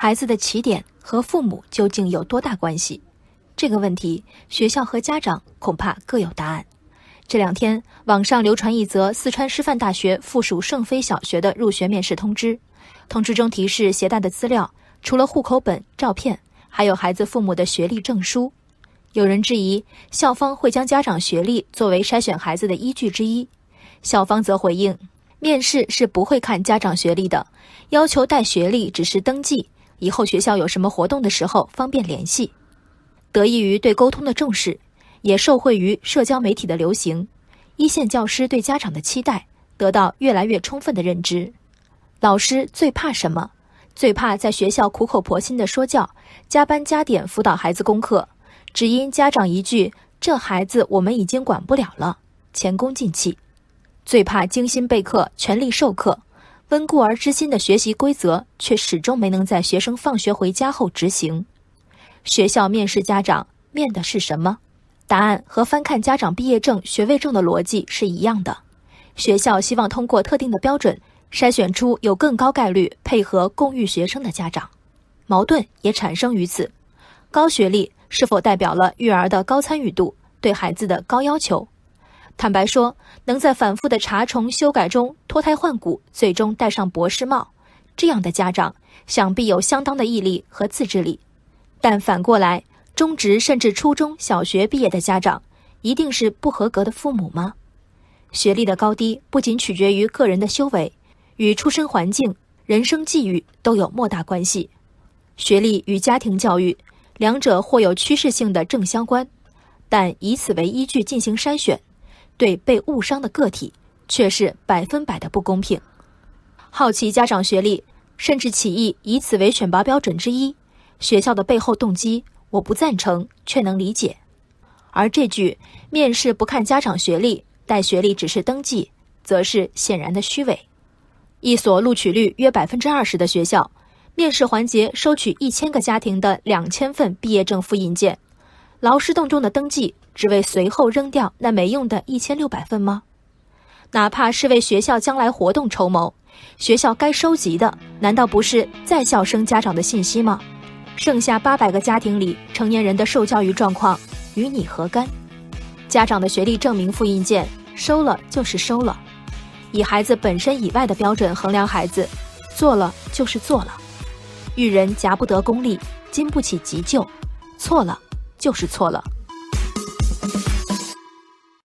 孩子的起点和父母究竟有多大关系？这个问题，学校和家长恐怕各有答案。这两天，网上流传一则四川师范大学附属圣菲小学的入学面试通知，通知中提示携带的资料除了户口本、照片，还有孩子父母的学历证书。有人质疑，校方会将家长学历作为筛选孩子的依据之一。校方则回应，面试是不会看家长学历的，要求带学历只是登记，以后学校有什么活动的时候方便联系。得益于对沟通的重视，也受惠于社交媒体的流行，一线教师对家长的期待得到越来越充分的认知。老师最怕什么？最怕在学校苦口婆心的说教，加班加点辅导孩子功课，只因家长一句“这孩子我们已经管不了了”，前功尽弃。最怕精心备课、全力授课，温故而知新的学习规则却始终没能在学生放学回家后执行。学校面试家长面的是什么？答案和翻看家长毕业证、学位证的逻辑是一样的。学校希望通过特定的标准筛选出有更高概率配合共育学生的家长。矛盾也产生于此：高学历是否代表了育儿的高参与度、对孩子的高要求？坦白说，能在反复的查重修改中脱胎换骨，最终戴上博士帽，这样的家长想必有相当的毅力和自制力。但反过来，中职甚至初中小学毕业的家长，一定是不合格的父母吗？学历的高低不仅取决于个人的修为，与出身环境、人生际遇都有莫大关系。学历与家庭教育，两者或有趋势性的正相关，但以此为依据进行筛选。对被误伤的个体，却是百分百的不公平。好奇家长学历，甚至起义以此为选拔标准之一，学校的背后动机，我不赞成，却能理解。而这句“面试不看家长学历，带学历只是登记”，则是显然的虚伪。一所录取率约百分之二十的学校，面试环节收取一千个家庭的两千份毕业证复印件，劳师动众的登记。只为随后扔掉那没用的一千六百份吗？哪怕是为学校将来活动筹谋，学校该收集的难道不是在校生家长的信息吗？剩下八百个家庭里成年人的受教育状况与你何干？家长的学历证明复印件收了就是收了，以孩子本身以外的标准衡量孩子，做了就是做了。育人夹不得功利，经不起急救，错了就是错了。